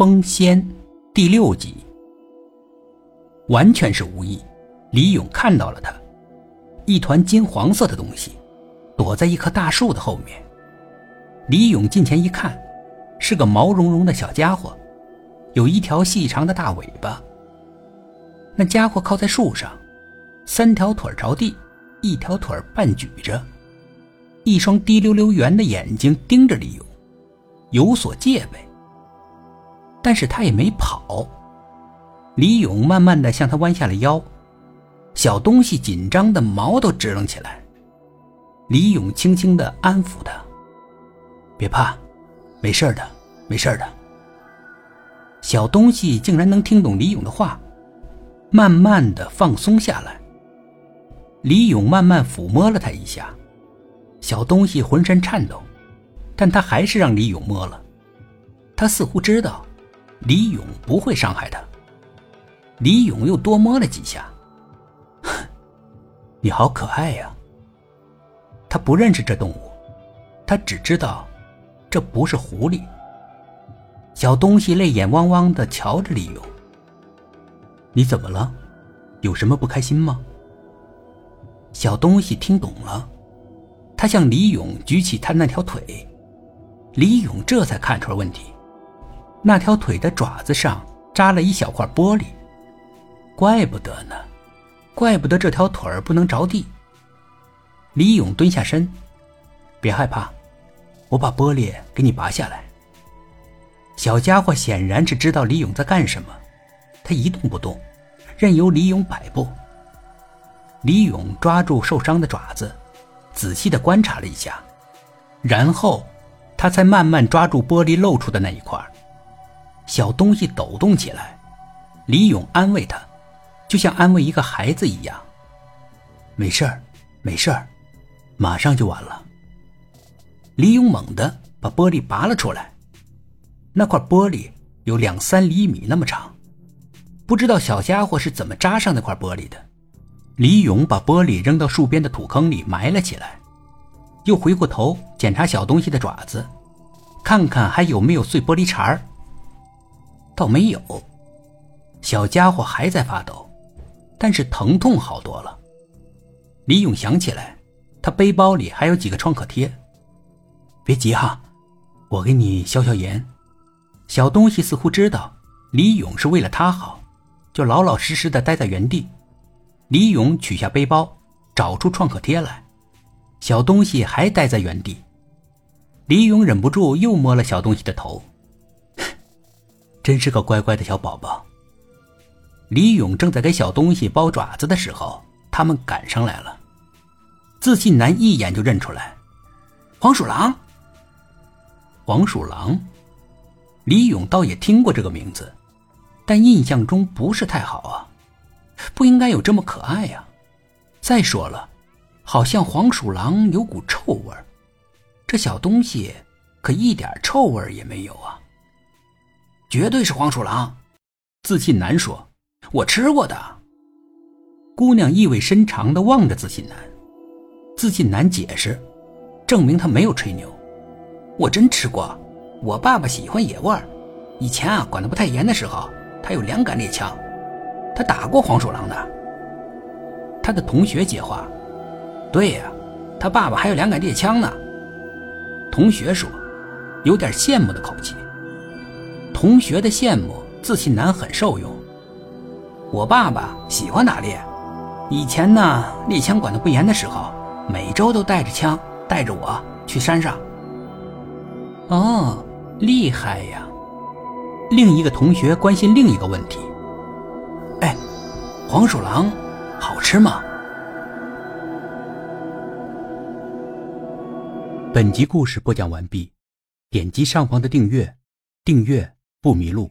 风仙第六集，完全是无意。李勇看到了他，一团金黄色的东西，躲在一棵大树的后面。李勇近前一看，是个毛茸茸的小家伙，有一条细长的大尾巴。那家伙靠在树上，三条腿着地，一条腿半举着，一双滴溜溜圆的眼睛盯着李勇，有所戒备。但是他也没跑。李勇慢慢的向他弯下了腰，小东西紧张的毛都直棱起来。李勇轻轻的安抚他：“别怕，没事的，没事的。”小东西竟然能听懂李勇的话，慢慢的放松下来。李勇慢慢抚摸了他一下，小东西浑身颤抖，但他还是让李勇摸了。他似乎知道。李勇不会伤害他。李勇又多摸了几下，你好可爱呀。他不认识这动物，他只知道这不是狐狸。小东西泪眼汪汪的瞧着李勇，你怎么了？有什么不开心吗？小东西听懂了，他向李勇举起他那条腿，李勇这才看出了问题。那条腿的爪子上扎了一小块玻璃，怪不得呢，怪不得这条腿儿不能着地。李勇蹲下身，别害怕，我把玻璃给你拔下来。小家伙显然是知道李勇在干什么，他一动不动，任由李勇摆布。李勇抓住受伤的爪子，仔细的观察了一下，然后他才慢慢抓住玻璃露出的那一块。小东西抖动起来，李勇安慰他，就像安慰一个孩子一样。没事儿，没事儿，马上就完了。李勇猛地把玻璃拔了出来，那块玻璃有两三厘米那么长，不知道小家伙是怎么扎上那块玻璃的。李勇把玻璃扔到树边的土坑里埋了起来，又回过头检查小东西的爪子，看看还有没有碎玻璃碴儿。倒没有，小家伙还在发抖，但是疼痛好多了。李勇想起来，他背包里还有几个创可贴。别急哈，我给你消消炎。小东西似乎知道李勇是为了他好，就老老实实的待在原地。李勇取下背包，找出创可贴来。小东西还待在原地。李勇忍不住又摸了小东西的头。真是个乖乖的小宝宝。李勇正在给小东西包爪子的时候，他们赶上来了。自信男一眼就认出来，黄鼠狼。黄鼠狼，李勇倒也听过这个名字，但印象中不是太好啊，不应该有这么可爱呀。再说了，好像黄鼠狼有股臭味儿这小东西可一点臭味儿也没有啊。绝对是黄鼠狼，自信男说：“我吃过的。”姑娘意味深长的望着自信男。自信男解释，证明他没有吹牛：“我真吃过，我爸爸喜欢野味儿，以前啊管得不太严的时候，他有两杆猎枪，他打过黄鼠狼的。”他的同学接话：“对呀，他爸爸还有两杆猎枪呢。”同学说，有点羡慕的口气。同学的羡慕，自信男很受用。我爸爸喜欢打猎，以前呢猎枪管得不严的时候，每周都带着枪，带着我去山上。哦，厉害呀！另一个同学关心另一个问题：哎，黄鼠狼好吃吗？本集故事播讲完毕，点击上方的订阅，订阅。不迷路。